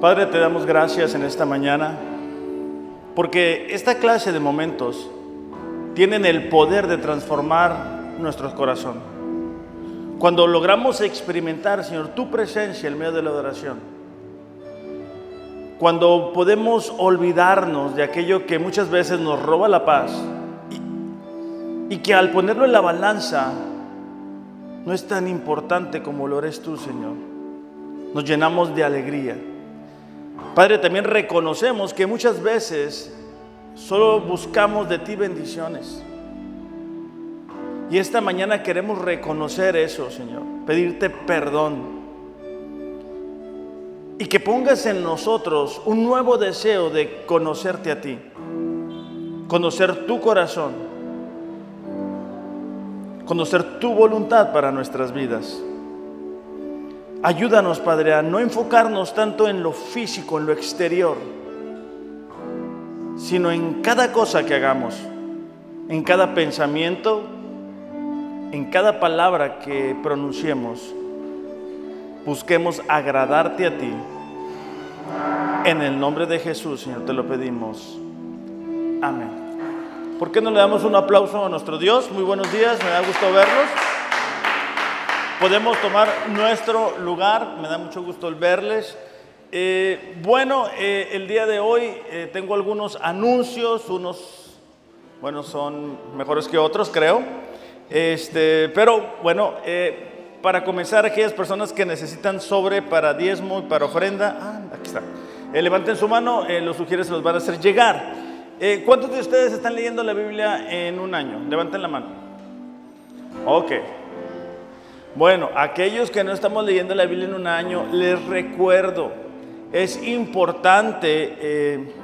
Padre, te damos gracias en esta mañana porque esta clase de momentos tienen el poder de transformar nuestro corazón. Cuando logramos experimentar, Señor, tu presencia en medio de la adoración, cuando podemos olvidarnos de aquello que muchas veces nos roba la paz y que al ponerlo en la balanza no es tan importante como lo eres tú, Señor, nos llenamos de alegría. Padre, también reconocemos que muchas veces solo buscamos de ti bendiciones. Y esta mañana queremos reconocer eso, Señor, pedirte perdón. Y que pongas en nosotros un nuevo deseo de conocerte a ti, conocer tu corazón, conocer tu voluntad para nuestras vidas. Ayúdanos, Padre, a no enfocarnos tanto en lo físico, en lo exterior, sino en cada cosa que hagamos, en cada pensamiento, en cada palabra que pronunciemos. Busquemos agradarte a ti. En el nombre de Jesús, Señor, te lo pedimos. Amén. ¿Por qué no le damos un aplauso a nuestro Dios? Muy buenos días, me da gusto verlos podemos tomar nuestro lugar. Me da mucho gusto el verles. Eh, bueno, eh, el día de hoy eh, tengo algunos anuncios, unos, bueno, son mejores que otros, creo. Este, pero bueno, para comenzar, aquellas personas que necesitan sobre para diezmo y para ofrenda, ah, aquí está. levanten su mano, los sugieres se los van a hacer llegar. ¿Cuántos de ustedes están leyendo la Biblia en un año? Levanten la mano. Ok. Bueno, aquellos que no estamos leyendo la Biblia en un año, les recuerdo, es importante eh,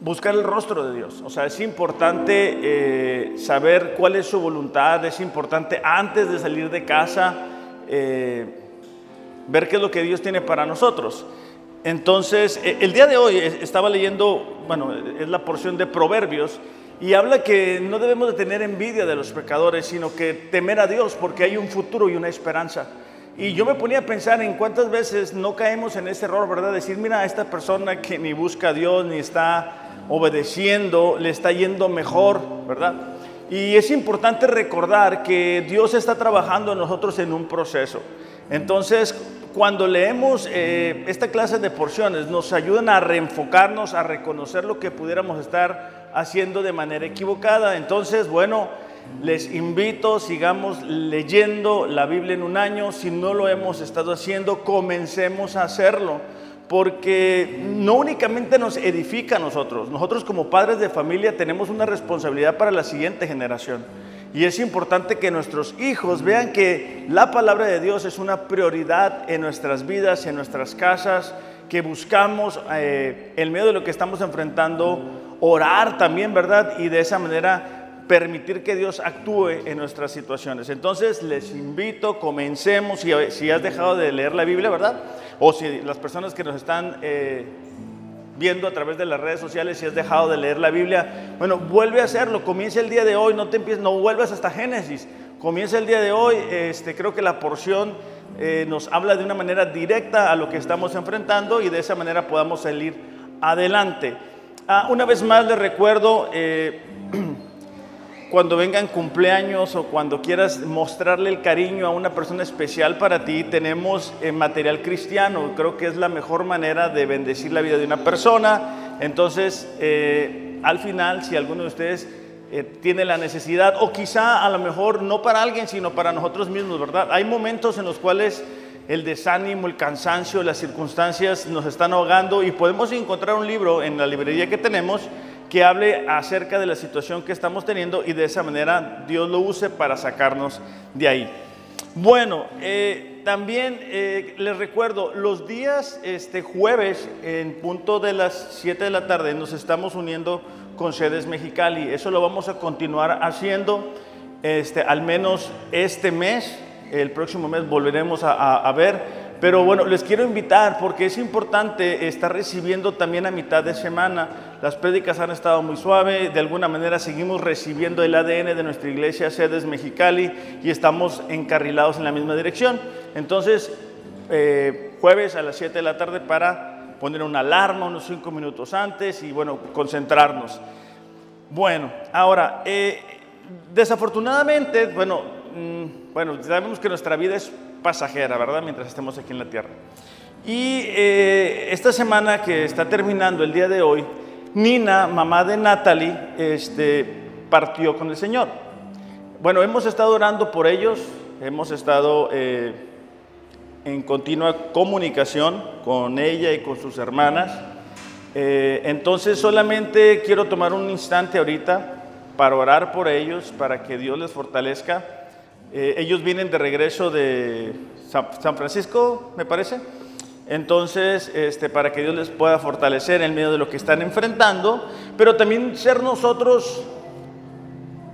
buscar el rostro de Dios. O sea, es importante eh, saber cuál es su voluntad, es importante antes de salir de casa eh, ver qué es lo que Dios tiene para nosotros. Entonces, el día de hoy estaba leyendo, bueno, es la porción de Proverbios y habla que no debemos de tener envidia de los pecadores, sino que temer a Dios porque hay un futuro y una esperanza. Y yo me ponía a pensar en cuántas veces no caemos en ese error, ¿verdad? Decir, mira, a esta persona que ni busca a Dios, ni está obedeciendo, le está yendo mejor, ¿verdad? Y es importante recordar que Dios está trabajando en nosotros en un proceso. Entonces, cuando leemos eh, esta clase de porciones, nos ayudan a reenfocarnos, a reconocer lo que pudiéramos estar haciendo de manera equivocada. Entonces, bueno, les invito, sigamos leyendo la Biblia en un año. Si no lo hemos estado haciendo, comencemos a hacerlo. Porque no únicamente nos edifica a nosotros, nosotros como padres de familia tenemos una responsabilidad para la siguiente generación. Y es importante que nuestros hijos vean que la palabra de Dios es una prioridad en nuestras vidas, en nuestras casas, que buscamos eh, en medio de lo que estamos enfrentando orar también, ¿verdad? Y de esa manera permitir que Dios actúe en nuestras situaciones. Entonces les invito, comencemos, si, si has dejado de leer la Biblia, ¿verdad? O si las personas que nos están eh, viendo a través de las redes sociales, si has dejado de leer la Biblia, bueno, vuelve a hacerlo, comienza el día de hoy, no te empieces, no vuelvas hasta Génesis, comienza el día de hoy, este, creo que la porción eh, nos habla de una manera directa a lo que estamos enfrentando y de esa manera podamos salir adelante. Ah, una vez más les recuerdo, eh, cuando vengan cumpleaños o cuando quieras mostrarle el cariño a una persona especial para ti, tenemos eh, material cristiano. Creo que es la mejor manera de bendecir la vida de una persona. Entonces, eh, al final, si alguno de ustedes tiene la necesidad, o quizá a lo mejor no para alguien, sino para nosotros mismos, ¿verdad? Hay momentos en los cuales el desánimo, el cansancio, las circunstancias nos están ahogando y podemos encontrar un libro en la librería que tenemos que hable acerca de la situación que estamos teniendo y de esa manera Dios lo use para sacarnos de ahí. Bueno, eh, también eh, les recuerdo, los días este, jueves en punto de las 7 de la tarde nos estamos uniendo con sedes Mexicali. Eso lo vamos a continuar haciendo este, al menos este mes el próximo mes volveremos a, ver. Pero bueno, les quiero invitar porque es importante estar recibiendo también a mitad de semana. Las prédicas han estado muy suaves, de alguna manera seguimos recibiendo el ADN de nuestra iglesia, sedes Mexicali, y estamos encarrilados en la misma dirección. Entonces, eh, jueves a las 7 de la tarde para poner una alarma unos 5 minutos antes y bueno, concentrarnos. Bueno, ahora, eh, desafortunadamente, bueno, mm, bueno, sabemos que nuestra vida es pasajera, ¿verdad? Mientras estemos aquí en la tierra. Y eh, esta semana que está terminando el día de hoy, Nina, mamá de Natalie, este, partió con el Señor. Bueno, hemos estado orando por ellos, hemos estado eh, en continua comunicación con ella y con sus hermanas. Eh, entonces solamente quiero tomar un instante ahorita para orar por ellos, para que Dios les fortalezca. Ellos vienen de regreso de San Francisco, me parece. Entonces, este, para que Dios les pueda fortalecer en medio de lo que están enfrentando, pero también ser nosotros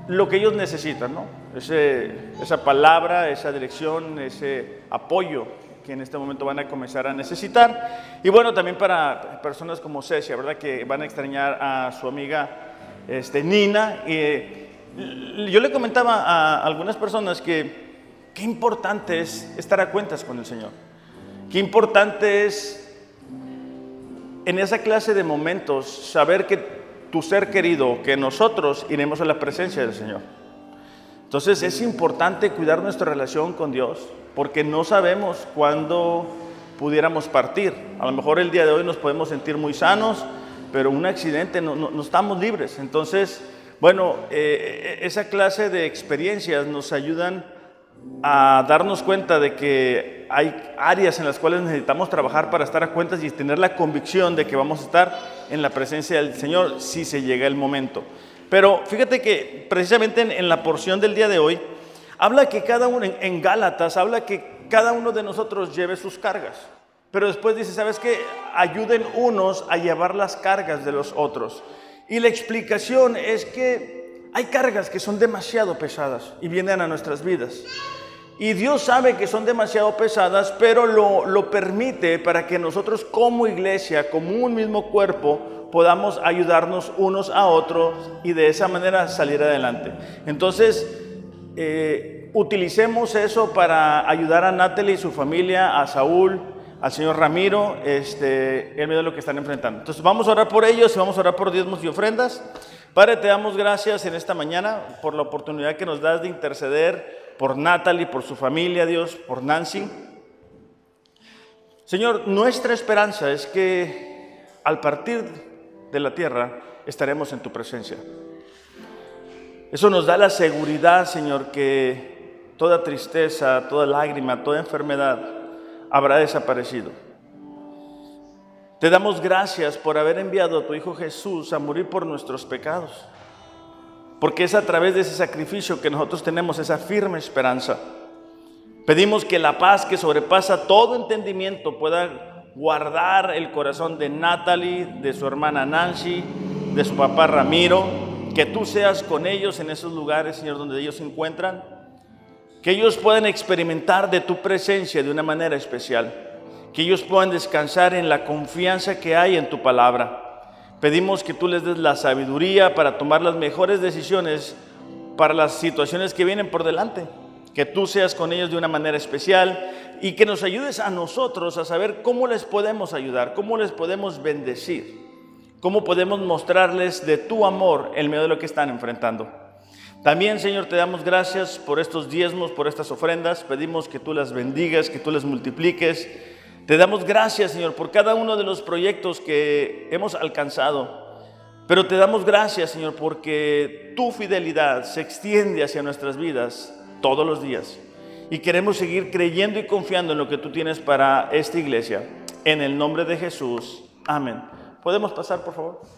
lo que ellos necesitan, ¿no? esa palabra, esa dirección, ese apoyo que en este momento van a comenzar a necesitar. Y bueno, también para personas como Cecia, ¿verdad? Que van a extrañar a su amiga este, Nina. Yo le comentaba a algunas personas que qué importante es estar a cuentas con el Señor. Qué importante es en esa clase de momentos saber que tu ser querido, que nosotros iremos a la presencia del Señor. Entonces es importante cuidar nuestra relación con Dios porque no sabemos cuándo pudiéramos partir. A lo mejor el día de hoy nos podemos sentir muy sanos, pero un accidente no, estamos libres. Entonces, bueno, eh, esa clase de experiencias nos ayudan a darnos cuenta de que hay áreas en las cuales necesitamos trabajar para estar a cuentas y tener la convicción de que vamos a estar en la presencia del Señor si se llega el momento. Pero fíjate que precisamente en, la porción del día de hoy, habla que cada uno, en, Gálatas, habla que cada uno de nosotros lleve sus cargas. Pero después dice, ¿sabes qué? Ayuden unos a llevar las cargas de los otros. Y la explicación es que hay cargas que son demasiado pesadas y vienen a nuestras vidas. Y Dios sabe que son demasiado pesadas, pero lo, permite para que nosotros como iglesia, como un mismo cuerpo, podamos ayudarnos unos a otros y de esa manera salir adelante. Entonces, eh, utilicemos eso para ayudar a Natalie y su familia, a Saúl, al señor Ramiro, este, en medio de lo que están enfrentando. Entonces, vamos a orar por ellos y vamos a orar por diezmos y ofrendas. Padre, te damos gracias en esta mañana por la oportunidad que nos das de interceder por Natalie, por su familia, Dios, por Nancy. Señor, nuestra esperanza es que al partir de la tierra estaremos en tu presencia. Eso nos da la seguridad, Señor, que toda tristeza, toda lágrima, toda enfermedad habrá desaparecido. Te damos gracias por haber enviado a tu Hijo Jesús a morir por nuestros pecados. Porque es a través de ese sacrificio que nosotros tenemos esa firme esperanza. Pedimos que la paz que sobrepasa todo entendimiento pueda guardar el corazón de Natalie, de su hermana Nancy, de su papá Ramiro, que tú seas con ellos en esos lugares, Señor, donde ellos se encuentran, que ellos puedan experimentar de tu presencia de una manera especial, que ellos puedan descansar en la confianza que hay en tu palabra Pedimos que tú les des la sabiduría para tomar las mejores decisiones para las situaciones que vienen por delante. Que tú seas con ellos de una manera especial y que nos ayudes a nosotros a saber cómo les podemos ayudar, cómo les podemos bendecir, cómo podemos mostrarles de tu amor en medio de lo que están enfrentando. También, Señor, te damos gracias por estos diezmos, por estas ofrendas. Pedimos que tú las bendigas, que tú las multipliques te damos gracias, Señor, por cada uno de los proyectos que hemos alcanzado. Pero te damos gracias, Señor, porque tu fidelidad se extiende hacia nuestras vidas todos los días. Y queremos seguir creyendo y confiando en lo que tú tienes para esta iglesia. En el nombre de Jesús. Amén. ¿Podemos pasar, por favor?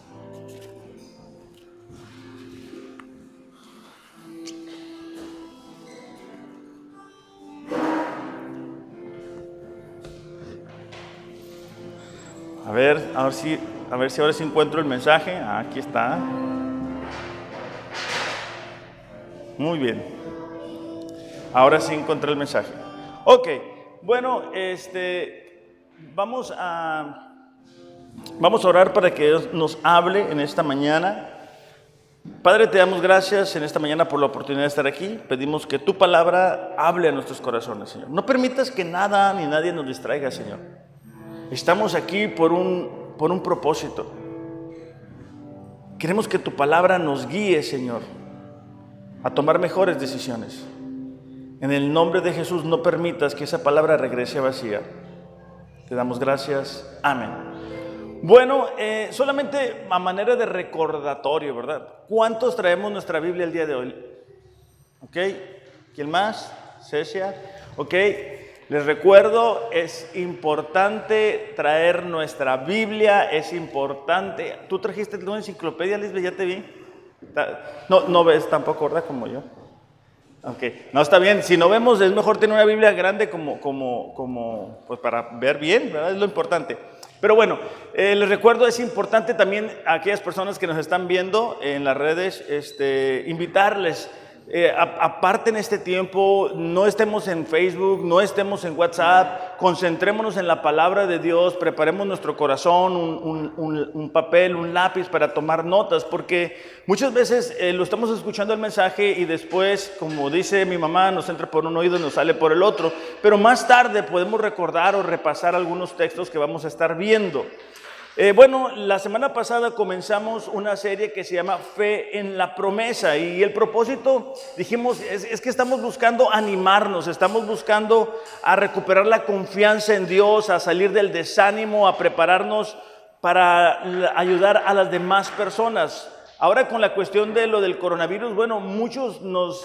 A ver, a ver si, a ver si ahora sí encuentro el mensaje. Ah, aquí está. Muy bien. Ahora sí encontré el mensaje. Ok, bueno, este, vamos a, vamos a orar para que Dios nos hable en esta mañana. Padre, te damos gracias en esta mañana por la oportunidad de estar aquí. Pedimos que tu palabra hable a nuestros corazones, Señor. No permitas que nada ni nadie nos distraiga, Señor. Estamos aquí por un, por un propósito. Queremos que tu palabra nos guíe, Señor, a tomar mejores decisiones. En el nombre de Jesús, no permitas que esa palabra regrese vacía. Te damos gracias. Amén. Bueno, eh, solamente a manera de recordatorio, ¿verdad? ¿Cuántos traemos nuestra Biblia el día de hoy? ¿Ok? ¿Quién más? Cecia. ¿Ok? Les recuerdo, es importante traer nuestra Biblia, es importante. ¿Tú trajiste una enciclopedia, Lisbeth? Ya te vi. No, no ves tampoco, ¿verdad? Como yo. Ok, no está bien. Si no vemos, es mejor tener una Biblia grande como, como, como, pues para ver bien, ¿verdad? Es lo importante. Pero bueno, eh, les recuerdo, es importante también a aquellas personas que nos están viendo en las redes, este, invitarles eh, aparte en este tiempo, no estemos en Facebook, no estemos en WhatsApp, concentrémonos en la palabra de Dios, preparemos nuestro corazón, un, papel, un lápiz para tomar notas, porque muchas veces eh, lo estamos escuchando el mensaje y después, como dice mi mamá, nos entra por un oído y nos sale por el otro, pero más tarde podemos recordar o repasar algunos textos que vamos a estar viendo. Eh, bueno, la semana pasada comenzamos una serie que se llama Fe en la promesa y el propósito, dijimos, es, que estamos buscando animarnos, estamos buscando a recuperar la confianza en Dios, a salir del desánimo, a prepararnos para ayudar a las demás personas. Ahora con la cuestión de lo del coronavirus, bueno, muchos nos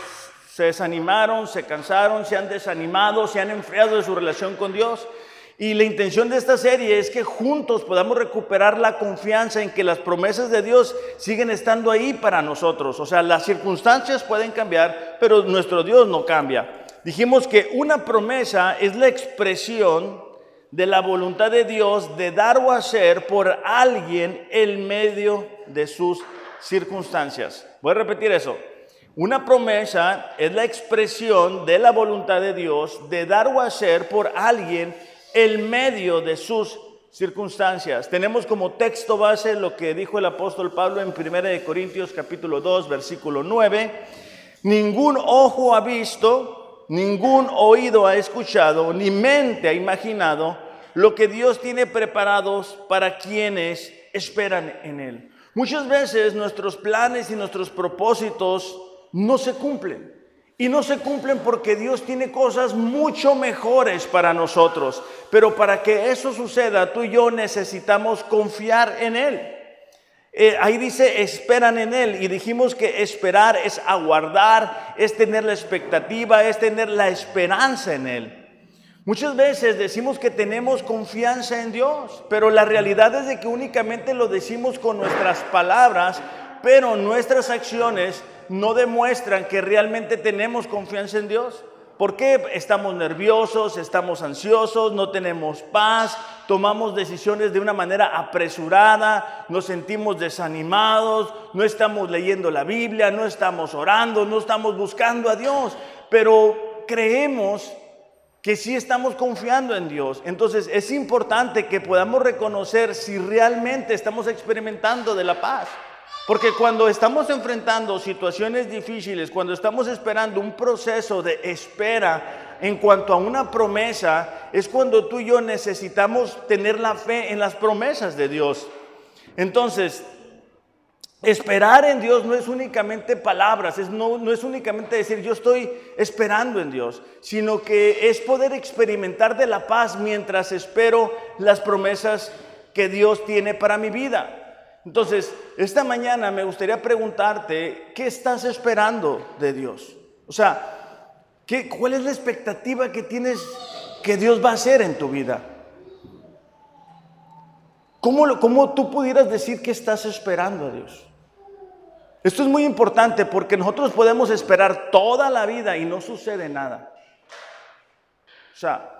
se desanimaron, se cansaron, se han desanimado, se han enfriado de su relación con Dios. Y la intención de esta serie es que juntos podamos recuperar la confianza en que las promesas de Dios siguen estando ahí para nosotros. O sea, las circunstancias pueden cambiar, pero nuestro Dios no cambia. Dijimos que una promesa es la expresión de la voluntad de Dios de dar o hacer por alguien en medio de sus circunstancias. Voy a repetir eso. Una promesa es la expresión de la voluntad de Dios de dar o hacer por alguien el medio de sus circunstancias. Tenemos como texto base lo que dijo el apóstol Pablo en 1 Corintios capítulo 2, versículo 9. Ningún ojo ha visto, ningún oído ha escuchado, ni mente ha imaginado lo que Dios tiene preparados para quienes esperan en Él. Muchas veces nuestros planes y nuestros propósitos no se cumplen. Y no se cumplen porque Dios tiene cosas mucho mejores para nosotros. Pero para que eso suceda, tú y yo necesitamos confiar en Él. Eh, ahí dice, esperan en Él. Y dijimos que esperar es aguardar, es tener la expectativa, es tener la esperanza en Él. Muchas veces decimos que tenemos confianza en Dios, pero la realidad es de que únicamente lo decimos con nuestras palabras, pero nuestras acciones no demuestran que realmente tenemos confianza en Dios. ¿Por qué estamos nerviosos, estamos ansiosos, no tenemos paz, tomamos decisiones de una manera apresurada, nos sentimos desanimados, no estamos leyendo la Biblia, no estamos orando, no estamos buscando a Dios, pero creemos que sí estamos confiando en Dios. Entonces es importante que podamos reconocer si realmente estamos experimentando de la paz. Porque cuando estamos enfrentando situaciones difíciles, cuando estamos esperando un proceso de espera en cuanto a una promesa, es cuando tú y yo necesitamos tener la fe en las promesas de Dios. Entonces, esperar en Dios no es únicamente palabras, es no, no es únicamente decir yo estoy esperando en Dios, sino que es poder experimentar de la paz mientras espero las promesas que Dios tiene para mi vida. Entonces, esta mañana me gustaría preguntarte, ¿qué estás esperando de Dios? O sea, ¿qué, ¿cuál es la expectativa que tienes que Dios va a hacer en tu vida? ¿Cómo, ¿Cómo tú pudieras decir que estás esperando a Dios? Esto es muy importante porque nosotros podemos esperar toda la vida y no sucede nada. O sea,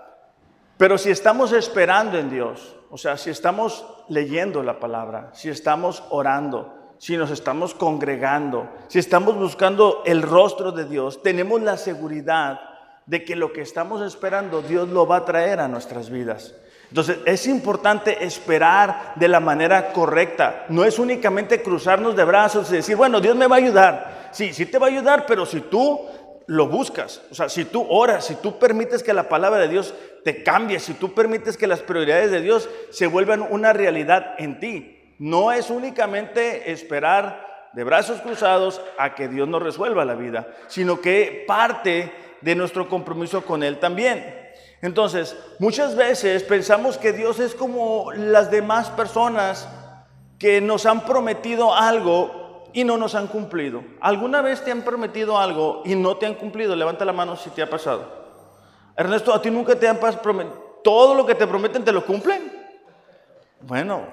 pero si estamos esperando en Dios, o sea, si estamos leyendo la palabra, si estamos orando, si nos estamos congregando, si estamos buscando el rostro de Dios, tenemos la seguridad de que lo que estamos esperando Dios lo va a traer a nuestras vidas. Entonces es importante esperar de la manera correcta. No es únicamente cruzarnos de brazos y decir, bueno, Dios me va a ayudar. Sí, sí te va a ayudar, pero si tú lo buscas, o sea, si tú oras, si tú permites que la palabra de Dios te cambie, si tú permites que las prioridades de Dios se vuelvan una realidad en ti, no es únicamente esperar de brazos cruzados a que Dios nos resuelva la vida, sino que parte de nuestro compromiso con Él también. Entonces, muchas veces pensamos que Dios es como las demás personas que nos han prometido algo y no nos han cumplido. ¿Alguna vez te han prometido algo y no te han cumplido? Levanta la mano si te ha pasado. Ernesto, ¿a ti nunca te han prometido? ¿Todo lo que te prometen te lo cumplen? Bueno,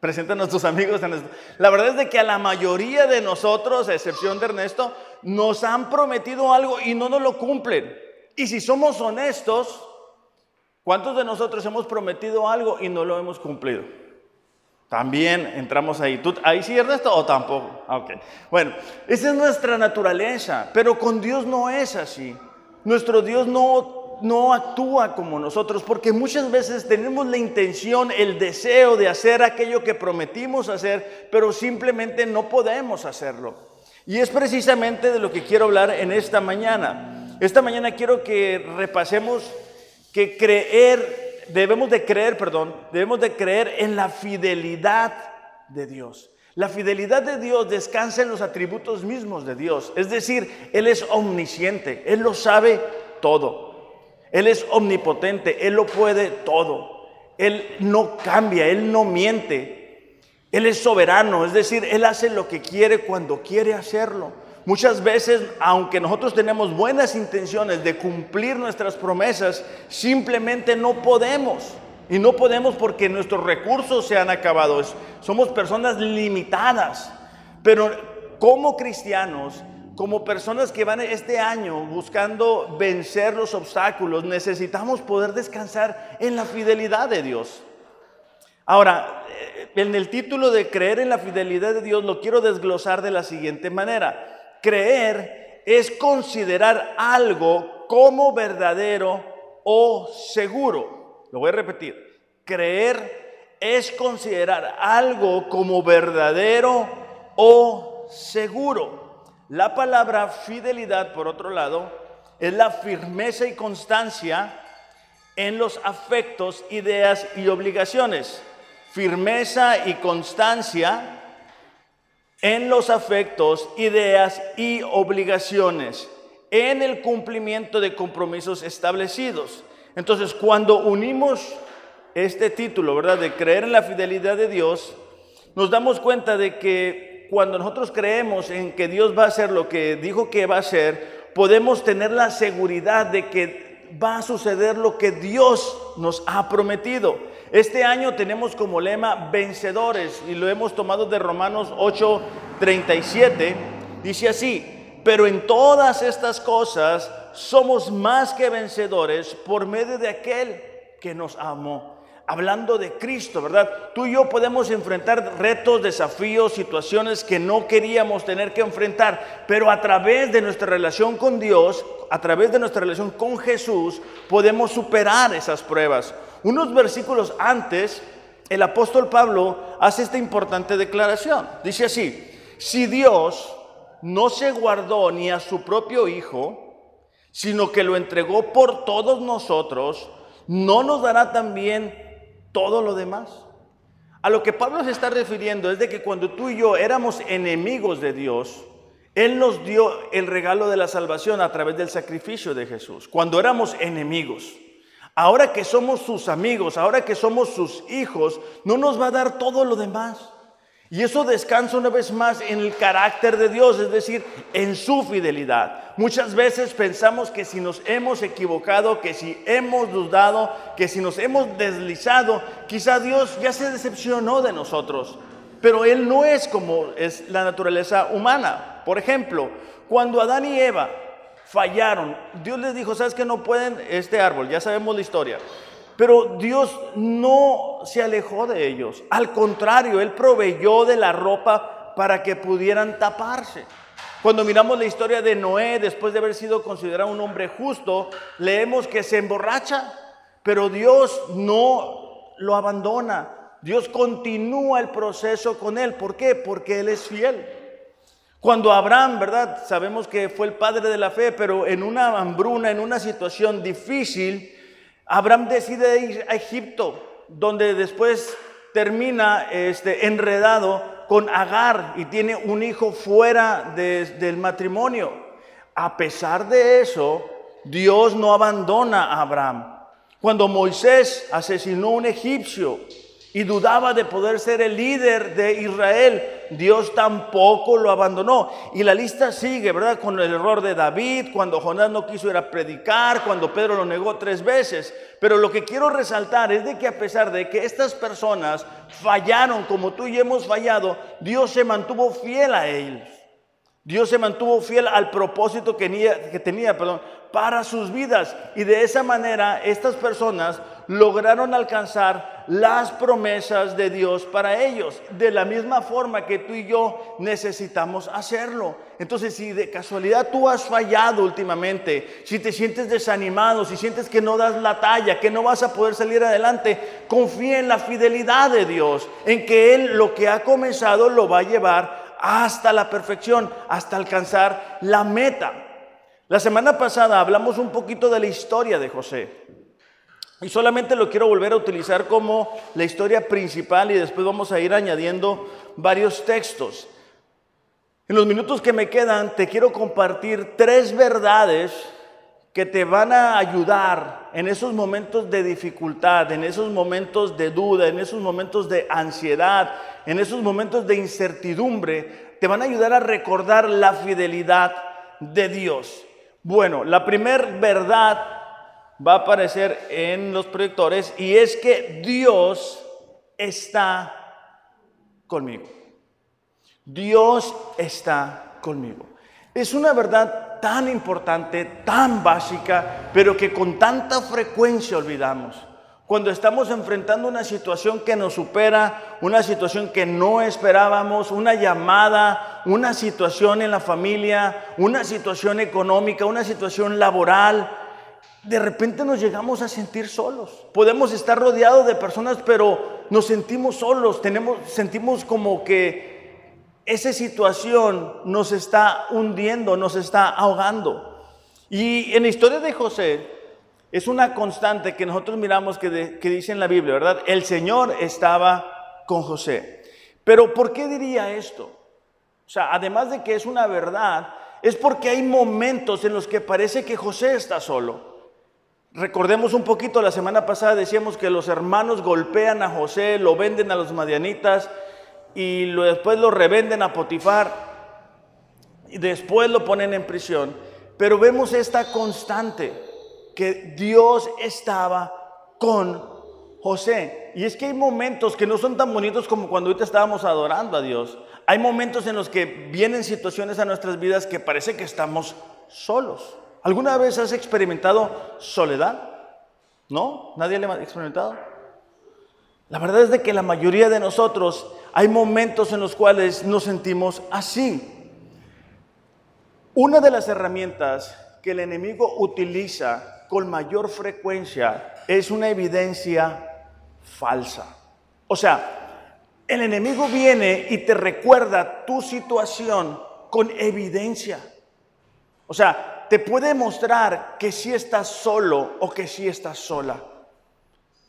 preséntanos tus amigos. La verdad es de que a la mayoría de nosotros, a excepción de Ernesto, nos han prometido algo y no nos lo cumplen. Y si somos honestos, ¿Cuántos de nosotros hemos prometido algo y no lo hemos cumplido? También entramos ahí. ¿Tú, ¿Ahí sí, Ernesto, o tampoco? Ah, ok. Bueno, esa es nuestra naturaleza, pero con Dios no es así. Nuestro Dios no, no actúa como nosotros, porque muchas veces tenemos la intención, el deseo de hacer aquello que prometimos hacer, pero simplemente no podemos hacerlo. Y es precisamente de lo que quiero hablar en esta mañana. Esta mañana quiero que repasemos que creer, debemos de creer, perdón, debemos de creer en la fidelidad de Dios. La fidelidad de Dios descansa en los atributos mismos de Dios. Es decir, Él es omnisciente, Él lo sabe todo. Él es omnipotente, Él lo puede todo. Él no cambia, Él no miente. Él es soberano, es decir, Él hace lo que quiere cuando quiere hacerlo. Muchas veces, aunque nosotros tenemos buenas intenciones de cumplir nuestras promesas, simplemente no podemos. Y no podemos porque nuestros recursos se han acabado. Somos personas limitadas. Pero como cristianos, como personas que van este año buscando vencer los obstáculos, necesitamos poder descansar en la fidelidad de Dios. Ahora, eh, en el título de creer en la fidelidad de Dios lo quiero desglosar de la siguiente manera creer es considerar algo como verdadero o seguro. Lo voy a repetir. Creer es considerar algo como verdadero o seguro. La palabra fidelidad, por otro lado, es la firmeza y constancia en los afectos, ideas y obligaciones. Firmeza y constancia en los afectos, ideas y obligaciones, en el cumplimiento de compromisos establecidos. Entonces, cuando unimos este título, ¿verdad? De creer en la fidelidad de Dios, nos damos cuenta de que cuando nosotros creemos en que Dios va a hacer lo que dijo que va a hacer, podemos tener la seguridad de que va a suceder lo que Dios nos ha prometido. Este año tenemos como lema vencedores y lo hemos tomado de Romanos 8:37. Dice así, pero en todas estas cosas somos más que vencedores por medio de aquel que nos amó. Hablando de Cristo, ¿verdad? Tú y yo podemos enfrentar retos, desafíos, situaciones que no queríamos tener que enfrentar, pero a través de nuestra relación con Dios, a través de nuestra relación con Jesús, podemos superar esas pruebas. Unos versículos antes, el apóstol Pablo hace esta importante declaración. Dice así, si Dios no se guardó ni a su propio Hijo, sino que lo entregó por todos nosotros, ¿no nos dará también todo lo demás? A lo que Pablo se está refiriendo es de que cuando tú y yo éramos enemigos de Dios, Él nos dio el regalo de la salvación a través del sacrificio de Jesús, cuando éramos enemigos. Ahora que somos sus amigos, ahora que somos sus hijos, no nos va a dar todo lo demás. Y eso descansa una vez más en el carácter de Dios, es decir, en su fidelidad. Muchas veces pensamos que si nos hemos equivocado, que si hemos dudado, que si nos hemos deslizado, quizá Dios ya se decepcionó de nosotros. Pero Él no es como es la naturaleza humana. Por ejemplo, cuando Adán y Eva fallaron. Dios les dijo, ¿sabes que no pueden este árbol? Ya sabemos la historia. Pero Dios no se alejó de ellos. Al contrario, Él proveyó de la ropa para que pudieran taparse. Cuando miramos la historia de Noé, después de haber sido considerado un hombre justo, leemos que se emborracha. Pero Dios no lo abandona. Dios continúa el proceso con él. ¿Por qué? Porque él es fiel. Cuando Abraham, ¿verdad? Sabemos que fue el padre de la fe, pero en una hambruna, en una situación difícil, Abraham decide ir a Egipto, donde después termina este, enredado con Agar y tiene un hijo fuera del matrimonio. A pesar de eso, Dios no abandona a Abraham. Cuando Moisés asesinó a un egipcio y dudaba de poder ser el líder de Israel, Dios tampoco lo abandonó. Y la lista sigue, ¿verdad? Con el error de David, cuando Jonás no quiso ir a predicar, cuando Pedro lo negó tres veces. Pero lo que quiero resaltar es de que a pesar de que estas personas fallaron como tú y hemos fallado, Dios se mantuvo fiel a ellos. Dios se mantuvo fiel al propósito que tenía, para sus vidas. Y de esa manera estas personas lograron alcanzar las promesas de Dios para ellos, de la misma forma que tú y yo necesitamos hacerlo. Entonces, si de casualidad tú has fallado últimamente, si te sientes desanimado, si sientes que no das la talla, que no vas a poder salir adelante, confía en la fidelidad de Dios, en que Él lo que ha comenzado lo va a llevar hasta la perfección, hasta alcanzar la meta. La semana pasada hablamos un poquito de la historia de José. Y solamente lo quiero volver a utilizar como la historia principal y después vamos a ir añadiendo varios textos. En los minutos que me quedan te quiero compartir tres verdades que te van a ayudar en esos momentos de dificultad, en esos momentos de duda, en esos momentos de ansiedad, en esos momentos de incertidumbre, te van a ayudar a recordar la fidelidad de Dios. Bueno, la primera verdad va a aparecer en los proyectores y es que Dios está conmigo. Dios está conmigo. Es una verdad tan importante, tan básica, pero que con tanta frecuencia olvidamos. Cuando estamos enfrentando una situación que nos supera, una situación que no esperábamos, una llamada, una situación en la familia, una situación económica, una situación laboral, de repente nos llegamos a sentir solos. Podemos estar rodeados de personas, pero nos sentimos solos, tenemos, sentimos como que esa situación nos está hundiendo, nos está ahogando. Y en la historia de José, es una constante que nosotros miramos que, dice en la Biblia, ¿verdad? El Señor estaba con José. Pero ¿por qué diría esto? O sea, además de que es una verdad, es porque hay momentos en los que parece que José está solo. Recordemos un poquito, la semana pasada decíamos que los hermanos golpean a José, lo venden a los madianitas y después lo revenden a Potifar y después lo ponen en prisión. Pero vemos esta constante que Dios estaba con José. Y es que hay momentos que no son tan bonitos como cuando ahorita estábamos adorando a Dios. Hay momentos en los que vienen situaciones a nuestras vidas que parece que estamos solos. ¿Alguna vez has experimentado soledad? ¿No? ¿Nadie le ha experimentado? La verdad es de que la mayoría de nosotros hay momentos en los cuales nos sentimos así. Una de las herramientas que el enemigo utiliza con mayor frecuencia es una evidencia falsa. O sea, el enemigo viene y te recuerda tu situación con evidencia. O sea, te puede mostrar que si estás solo o que si estás sola.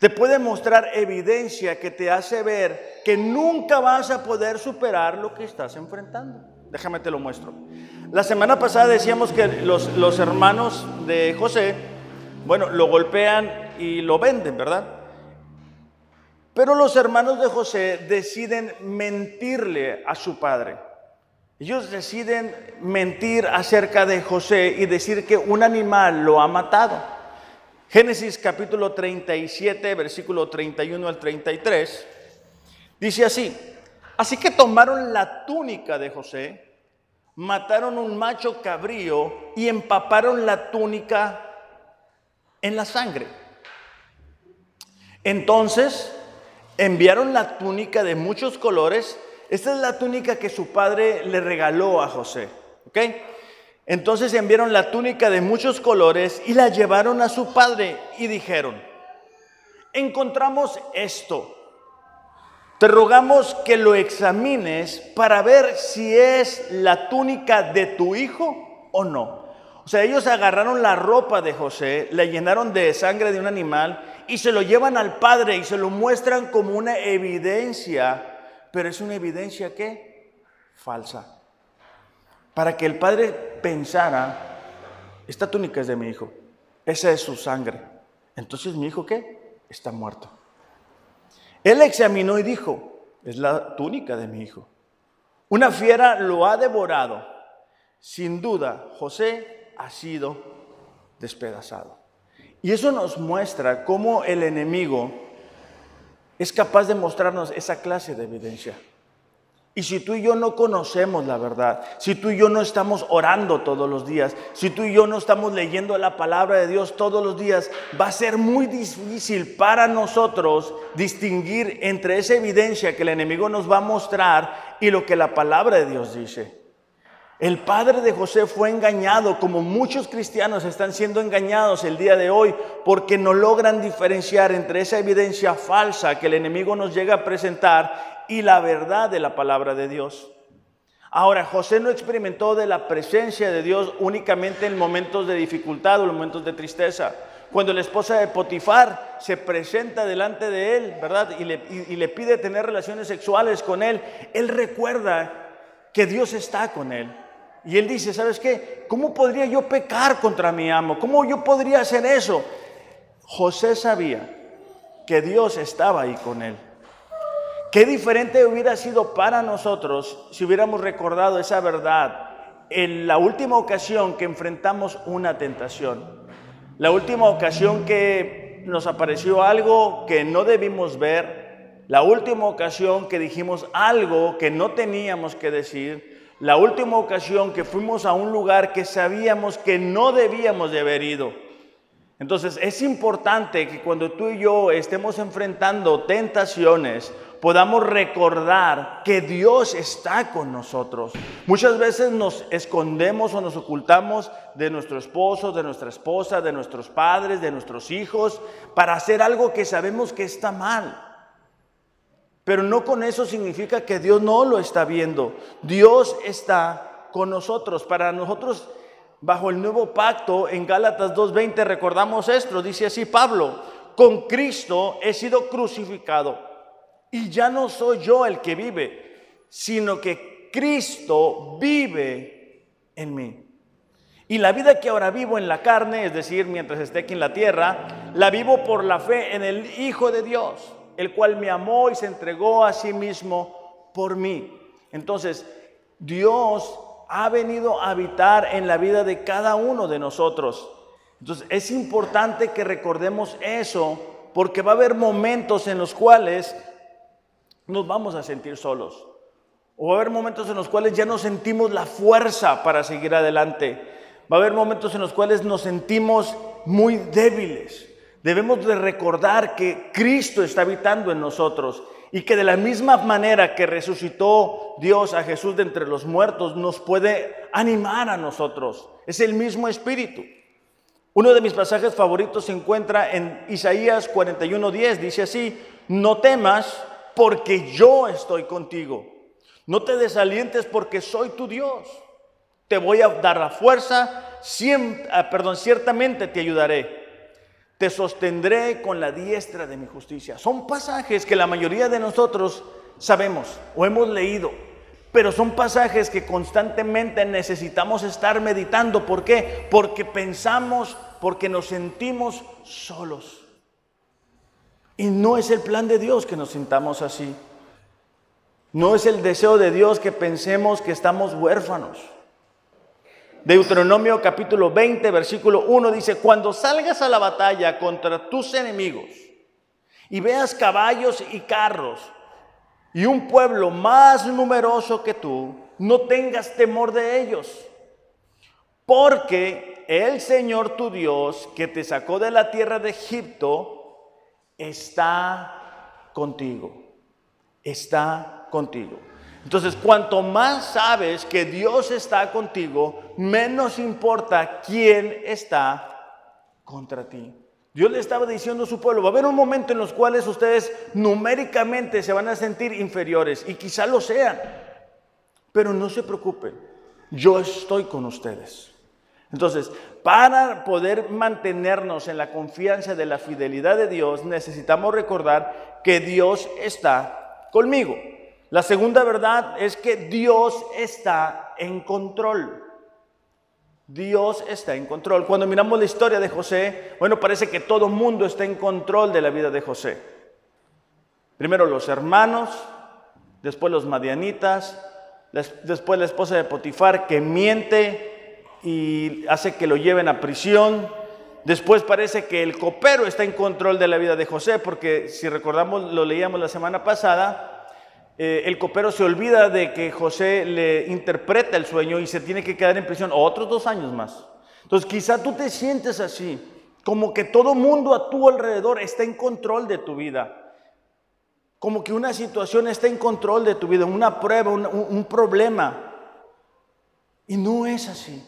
Te puede mostrar evidencia que te hace ver que nunca vas a poder superar lo que estás enfrentando. Déjame te lo muestro. La semana pasada decíamos que los, hermanos de José bueno, lo golpean y lo venden, ¿verdad? Pero los hermanos de José deciden mentirle a su padre. Ellos deciden mentir acerca de José y decir que un animal lo ha matado. Génesis capítulo 37, versículo 31 al 33, dice así, así que tomaron la túnica de José, mataron un macho cabrío y empaparon la túnica en la sangre. Entonces enviaron la túnica de muchos colores. Esta es la túnica que su padre le regaló a José. ¿Ok? Entonces enviaron la túnica de muchos colores y la llevaron a su padre y dijeron, encontramos esto. Te rogamos que lo examines para ver si es la túnica de tu hijo o no. O sea, ellos agarraron la ropa de José, la llenaron de sangre de un animal y se lo llevan al padre y se lo muestran como una evidencia, pero es una evidencia que falsa. Para que el padre pensara, esta túnica es de mi hijo, esa es su sangre. Entonces mi hijo qué? Está muerto. Él examinó y dijo, es la túnica de mi hijo. Una fiera lo ha devorado. Sin duda, José ha sido despedazado. Y eso nos muestra cómo el enemigo es capaz de mostrarnos esa clase de evidencia. Y si tú y yo no conocemos la verdad, si tú y yo no estamos orando todos los días, si tú y yo no estamos leyendo la palabra de Dios todos los días, va a ser muy difícil para nosotros distinguir entre esa evidencia que el enemigo nos va a mostrar y lo que la palabra de Dios dice. El padre de José fue engañado, como muchos cristianos están siendo engañados el día de hoy, porque no logran diferenciar entre esa evidencia falsa que el enemigo nos llega a presentar y la verdad de la palabra de Dios. Ahora, José no experimentó de la presencia de Dios únicamente en momentos de dificultad o en momentos de tristeza. Cuando la esposa de Potifar se presenta delante de él, ¿verdad? Y le, y le pide tener relaciones sexuales con él, él recuerda que Dios está con él. Y él dice, ¿sabes qué? ¿Cómo podría yo pecar contra mi amo? ¿Cómo yo podría hacer eso? José sabía que Dios estaba ahí con él. Qué diferente hubiera sido para nosotros si hubiéramos recordado esa verdad en la última ocasión que enfrentamos una tentación. La última ocasión que nos apareció algo que no debimos ver. La última ocasión que dijimos algo que no teníamos que decir. La última ocasión que fuimos a un lugar que sabíamos que no debíamos de haber ido. Entonces es importante que cuando tú y yo estemos enfrentando tentaciones podamos recordar que Dios está con nosotros. Muchas veces nos escondemos o nos ocultamos de nuestro esposo, de nuestra esposa, de nuestros padres, de nuestros hijos, para hacer algo que sabemos que está mal. Pero no con eso significa que Dios no lo está viendo. Dios está con nosotros. Para nosotros, bajo el nuevo pacto, en Gálatas 2.20 recordamos esto, dice así Pablo, con Cristo he sido crucificado y ya no soy yo el que vive, sino que Cristo vive en mí. Y la vida que ahora vivo en la carne, es decir, mientras esté aquí en la tierra, la vivo por la fe en el Hijo de Dios, el cual me amó y se entregó a sí mismo por mí. Entonces, Dios ha venido a habitar en la vida de cada uno de nosotros. Entonces, es importante que recordemos eso, porque va a haber momentos en los cuales nos vamos a sentir solos. O va a haber momentos en los cuales ya no sentimos la fuerza para seguir adelante. Va a haber momentos en los cuales nos sentimos muy débiles. Debemos de recordar que Cristo está habitando en nosotros y que de la misma manera que resucitó Dios a Jesús de entre los muertos, nos puede animar a nosotros. Es el mismo espíritu. Uno de mis pasajes favoritos se encuentra en Isaías 41:10. Dice así, no temas porque yo estoy contigo. No te desalientes porque soy tu Dios. Te voy a dar la fuerza, ah, perdón, ciertamente te ayudaré. Te sostendré con la diestra de mi justicia. Son pasajes que la mayoría de nosotros sabemos o hemos leído, pero son pasajes que constantemente necesitamos estar meditando. ¿Por qué? Porque pensamos, porque nos sentimos solos. Y no es el plan de Dios que nos sintamos así. No es el deseo de Dios que pensemos que estamos huérfanos. Deuteronomio capítulo 20, versículo 1 dice, cuando salgas a la batalla contra tus enemigos y veas caballos y carros y un pueblo más numeroso que tú, no tengas temor de ellos, porque el Señor tu Dios que te sacó de la tierra de Egipto, está contigo. Está contigo. Entonces, cuanto más sabes que Dios está contigo, menos importa quién está contra ti. Dios le estaba diciendo a su pueblo, va a haber un momento en los cuales ustedes numéricamente se van a sentir inferiores y quizá lo sean, pero no se preocupen, yo estoy con ustedes. Entonces, para poder mantenernos en la confianza de la fidelidad de Dios, necesitamos recordar que Dios está conmigo. La segunda verdad es que Dios está en control. Dios está en control. Cuando miramos la historia de José, bueno, parece que todo el mundo está en control de la vida de José. Primero los hermanos, después los madianitas, después la esposa de Potifar que miente y hace que lo lleven a prisión. Después parece que el copero está en control de la vida de José, porque si recordamos, lo leíamos la semana pasada, eh, el copero se olvida de que José le interpreta el sueño y se tiene que quedar en prisión otros dos años más. Entonces quizá tú te sientes así, como que todo mundo a tu alrededor está en control de tu vida, como que una situación está en control de tu vida, una prueba, un, un problema. Y no es así.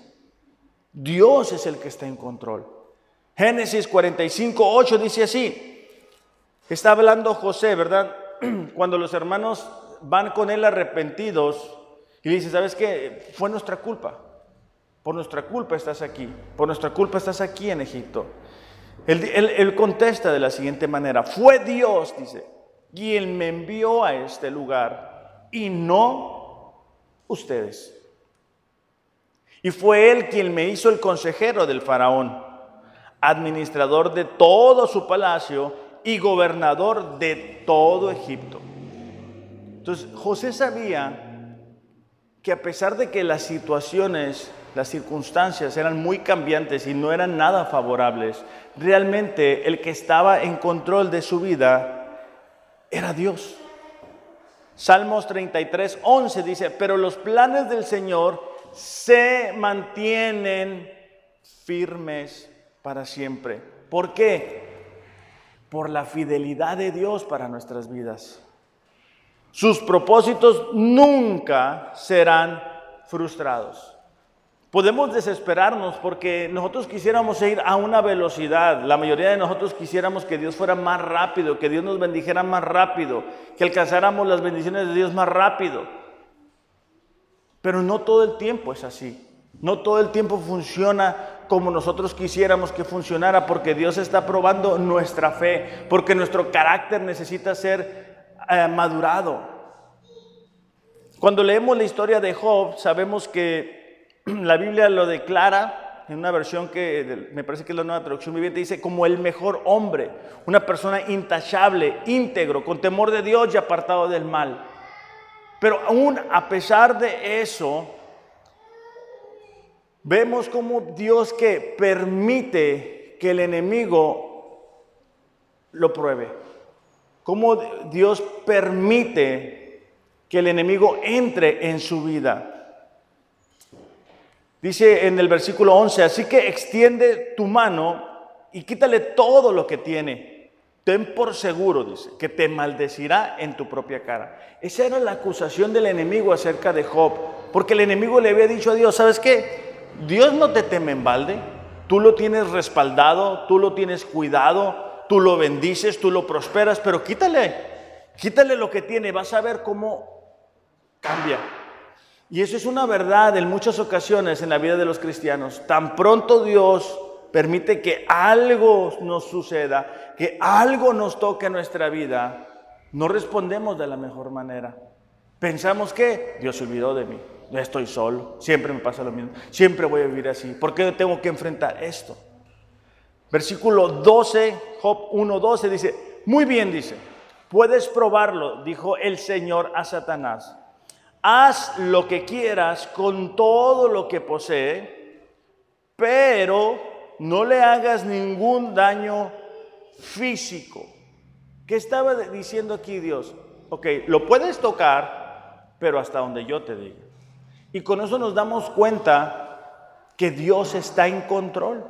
Dios es el que está en control. Génesis 45, 8 dice así. Está hablando José, ¿verdad? cuando los hermanos van con él arrepentidos y dice, ¿sabes qué? Fue nuestra culpa. Por nuestra culpa estás aquí. Por nuestra culpa estás aquí en Egipto. Él, él, contesta de la siguiente manera, fue Dios, dice, quien me envió a este lugar y no ustedes. Y fue Él quien me hizo el consejero del faraón, administrador de todo su palacio y gobernador de todo Egipto. Entonces, José sabía que a pesar de que las situaciones, las circunstancias eran muy cambiantes y no eran nada favorables, realmente el que estaba en control de su vida era Dios. Salmos 33, 11 dice, pero los planes del Señor se mantienen firmes para siempre. ¿Por qué? Por la fidelidad de Dios para nuestras vidas. Sus propósitos nunca serán frustrados. Podemos desesperarnos porque nosotros quisiéramos ir a una velocidad. La mayoría de nosotros quisiéramos que Dios fuera más rápido, que Dios nos bendijera más rápido, que alcanzáramos las bendiciones de Dios más rápido. Pero no todo el tiempo es así. No todo el tiempo funciona como nosotros quisiéramos que funcionara, porque Dios está probando nuestra fe, porque nuestro carácter necesita ser eh, madurado. Cuando leemos la historia de Job, sabemos que la Biblia lo declara en una versión que me parece que es la nueva traducción viviente, dice como el mejor hombre, una persona intachable, íntegro, con temor de Dios y apartado del mal. Pero aún a pesar de eso, Vemos como Dios que permite que el enemigo lo pruebe. Cómo Dios permite que el enemigo entre en su vida. Dice en el versículo 11, así que extiende tu mano y quítale todo lo que tiene. Ten por seguro, dice, que te maldecirá en tu propia cara. Esa era la acusación del enemigo acerca de Job, porque el enemigo le había dicho a Dios, ¿sabes qué? Dios no te teme en balde, tú lo tienes respaldado, tú lo tienes cuidado, tú lo bendices, tú lo prosperas, pero quítale, quítale lo que tiene, vas a ver cómo cambia. Y eso es una verdad en muchas ocasiones en la vida de los cristianos. Tan pronto Dios permite que algo nos suceda, que algo nos toque en nuestra vida, no respondemos de la mejor manera. Pensamos que Dios se olvidó de mí estoy solo, siempre me pasa lo mismo, siempre voy a vivir así. ¿Por qué tengo que enfrentar esto? Versículo 12, Job 1.12 dice, muy bien dice, puedes probarlo, dijo el Señor a Satanás. Haz lo que quieras con todo lo que posee, pero no le hagas ningún daño físico. ¿Qué estaba diciendo aquí Dios? Ok, lo puedes tocar, pero hasta donde yo te diga. Y con eso nos damos cuenta que Dios está en control.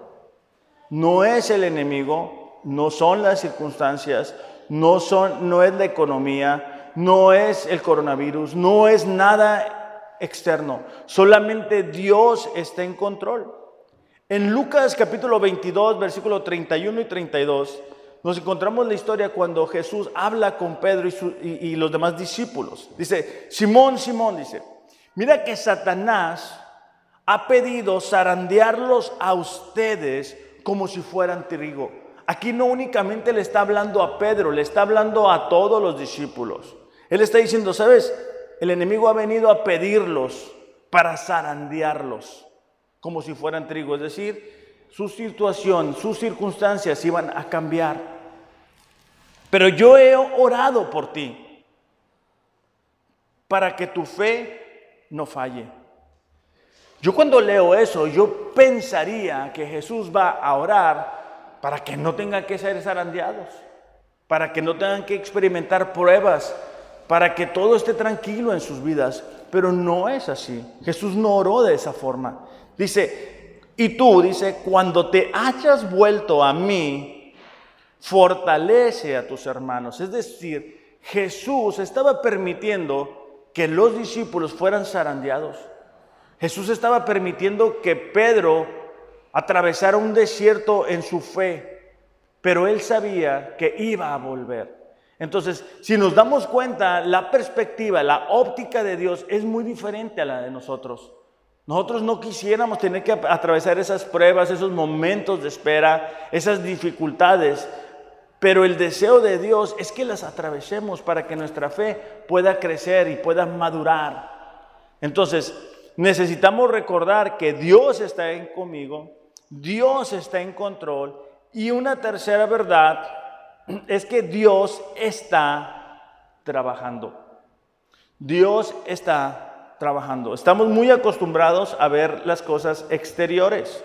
No es el enemigo, no son las circunstancias, no, son, no es la economía, no es el coronavirus, no es nada externo. Solamente Dios está en control. En Lucas capítulo 22, versículo 31 y 32, nos encontramos la historia cuando Jesús habla con Pedro y, los demás discípulos. Dice, Simón, Simón, dice, mira que Satanás ha pedido zarandearlos a ustedes como si fueran trigo. Aquí no únicamente le está hablando a Pedro, le está hablando a todos los discípulos. Él está diciendo, ¿sabes? El enemigo ha venido a pedirlos para zarandearlos como si fueran trigo. Es decir, su situación, sus circunstancias iban a cambiar. Pero yo he orado por ti para que tu fe no falle. Yo cuando leo eso, yo pensaría que Jesús va a orar para que no tengan que ser zarandeados, para que no tengan que experimentar pruebas, para que todo esté tranquilo en sus vidas. Pero no es así. Jesús no oró de esa forma. Dice, y tú, dice, cuando te hayas vuelto a mí, fortalece a tus hermanos. Es decir, Jesús estaba permitiendo que los discípulos fueran zarandeados. Jesús estaba permitiendo que Pedro atravesara un desierto en su fe, pero él sabía que iba a volver. Entonces, si nos damos cuenta, la perspectiva, la óptica de Dios es muy diferente a la de nosotros. Nosotros no quisiéramos tener que atravesar esas pruebas, esos momentos de espera, esas dificultades, pero el deseo de Dios es que las atravesemos para que nuestra fe pueda crecer y pueda madurar. Entonces, necesitamos recordar que Dios está en conmigo, Dios está en control y una tercera verdad es que Dios está trabajando. Dios está trabajando. Estamos muy acostumbrados a ver las cosas exteriores.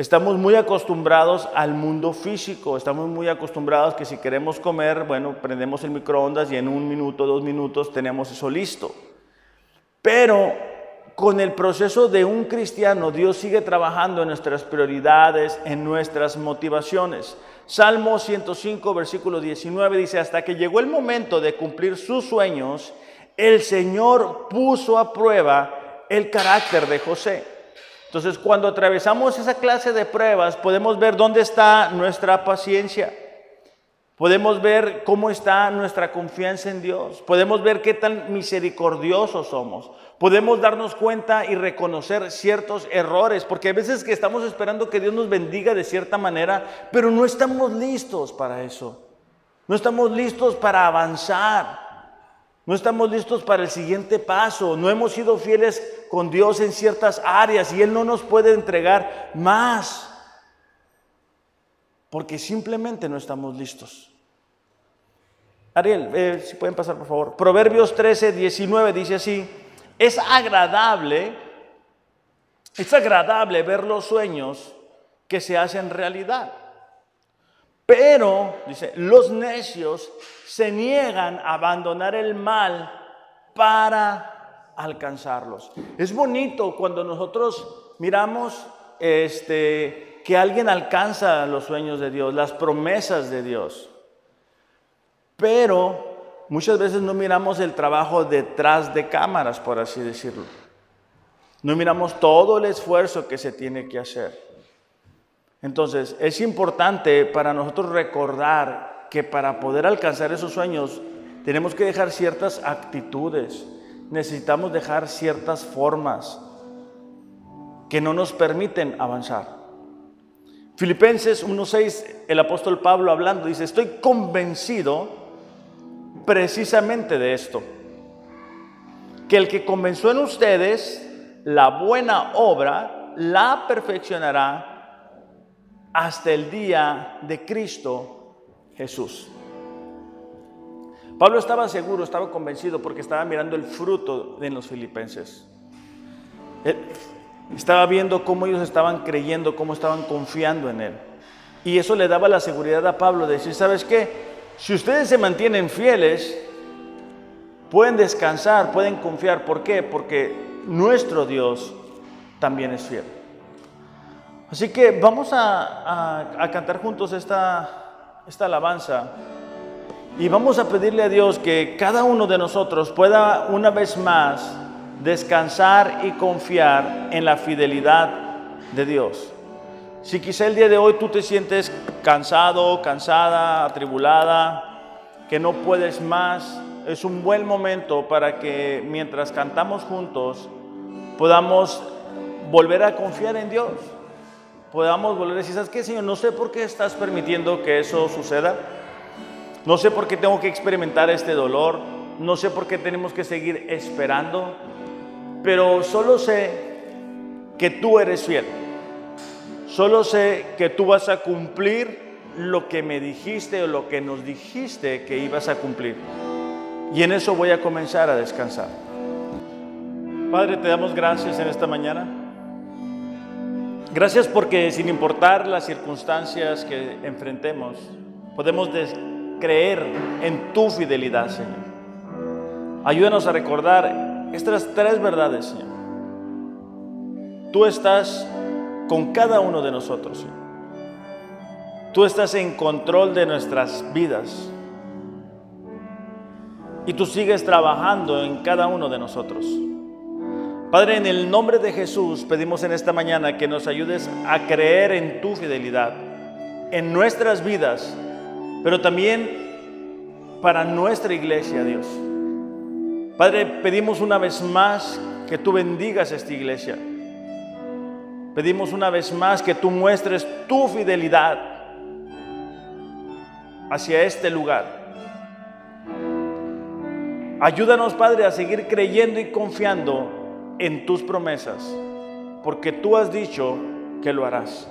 Estamos muy acostumbrados al mundo físico, estamos muy acostumbrados que si queremos comer, bueno, prendemos el microondas y en un minuto, dos minutos tenemos eso listo. Pero con el proceso de un cristiano, Dios sigue trabajando en nuestras prioridades, en nuestras motivaciones. Salmo 105, versículo 19 dice, hasta que llegó el momento de cumplir sus sueños, el Señor puso a prueba el carácter de José. Entonces, cuando atravesamos esa clase de pruebas, podemos ver dónde está nuestra paciencia. Podemos ver cómo está nuestra confianza en Dios. Podemos ver qué tan misericordiosos somos. Podemos darnos cuenta y reconocer ciertos errores, porque a veces que estamos esperando que Dios nos bendiga de cierta manera, pero no estamos listos para eso. No estamos listos para avanzar. No estamos listos para el siguiente paso. No hemos sido fieles con Dios en ciertas áreas y Él no nos puede entregar más. Porque simplemente no estamos listos. Ariel, eh, si pueden pasar por favor. Proverbios 13, 19 dice así. Es agradable, es agradable ver los sueños que se hacen realidad. Pero, dice, los necios se niegan a abandonar el mal para alcanzarlos. Es bonito cuando nosotros miramos este, que alguien alcanza los sueños de Dios, las promesas de Dios. Pero muchas veces no miramos el trabajo detrás de cámaras, por así decirlo. No miramos todo el esfuerzo que se tiene que hacer. Entonces, es importante para nosotros recordar que para poder alcanzar esos sueños tenemos que dejar ciertas actitudes, necesitamos dejar ciertas formas que no nos permiten avanzar. Filipenses 1.6, el apóstol Pablo hablando, dice, estoy convencido precisamente de esto, que el que comenzó en ustedes la buena obra, la perfeccionará hasta el día de Cristo Jesús. Pablo estaba seguro, estaba convencido porque estaba mirando el fruto de los filipenses. estaba viendo cómo ellos estaban creyendo, cómo estaban confiando en él. Y eso le daba la seguridad a Pablo de decir, ¿sabes qué? Si ustedes se mantienen fieles, pueden descansar, pueden confiar. ¿Por qué? Porque nuestro Dios también es fiel. Así que vamos a, cantar juntos esta, esta alabanza y vamos a pedirle a Dios que cada uno de nosotros pueda una vez más descansar y confiar en la fidelidad de Dios. Si quizá el día de hoy tú te sientes cansado, cansada, atribulada, que no puedes más, es un buen momento para que mientras cantamos juntos podamos volver a confiar en Dios. Podamos volver a decir, ¿sabes qué, Señor? No sé por qué estás permitiendo que eso suceda. No sé por qué tengo que experimentar este dolor. No sé por qué tenemos que seguir esperando. Pero solo sé que tú eres fiel. Solo sé que tú vas a cumplir lo que me dijiste o lo que nos dijiste que ibas a cumplir. Y en eso voy a comenzar a descansar. Padre, te damos gracias en esta mañana. Gracias porque sin importar las circunstancias que enfrentemos, podemos creer en tu fidelidad, Señor. Ayúdanos a recordar estas tres verdades, Señor. Tú estás con cada uno de nosotros, Señor. Tú estás en control de nuestras vidas. Y tú sigues trabajando en cada uno de nosotros. Padre, en el nombre de Jesús pedimos en esta mañana que nos ayudes a creer en tu fidelidad, en nuestras vidas, pero también para nuestra iglesia, Dios. Padre, pedimos una vez más que tú bendigas esta iglesia. Pedimos una vez más que tú muestres tu fidelidad hacia este lugar. Ayúdanos, Padre, a seguir creyendo y confiando en tus promesas, porque tú has dicho que lo harás.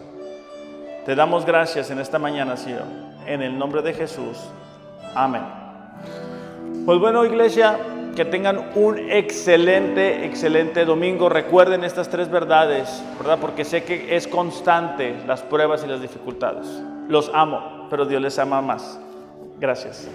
Te damos gracias en esta mañana, Señor, en el nombre de Jesús. Amén. Pues bueno, iglesia, que tengan un excelente, excelente domingo. Recuerden estas tres verdades, ¿verdad? Porque sé que es constante las pruebas y las dificultades. Los amo, pero Dios les ama más. Gracias.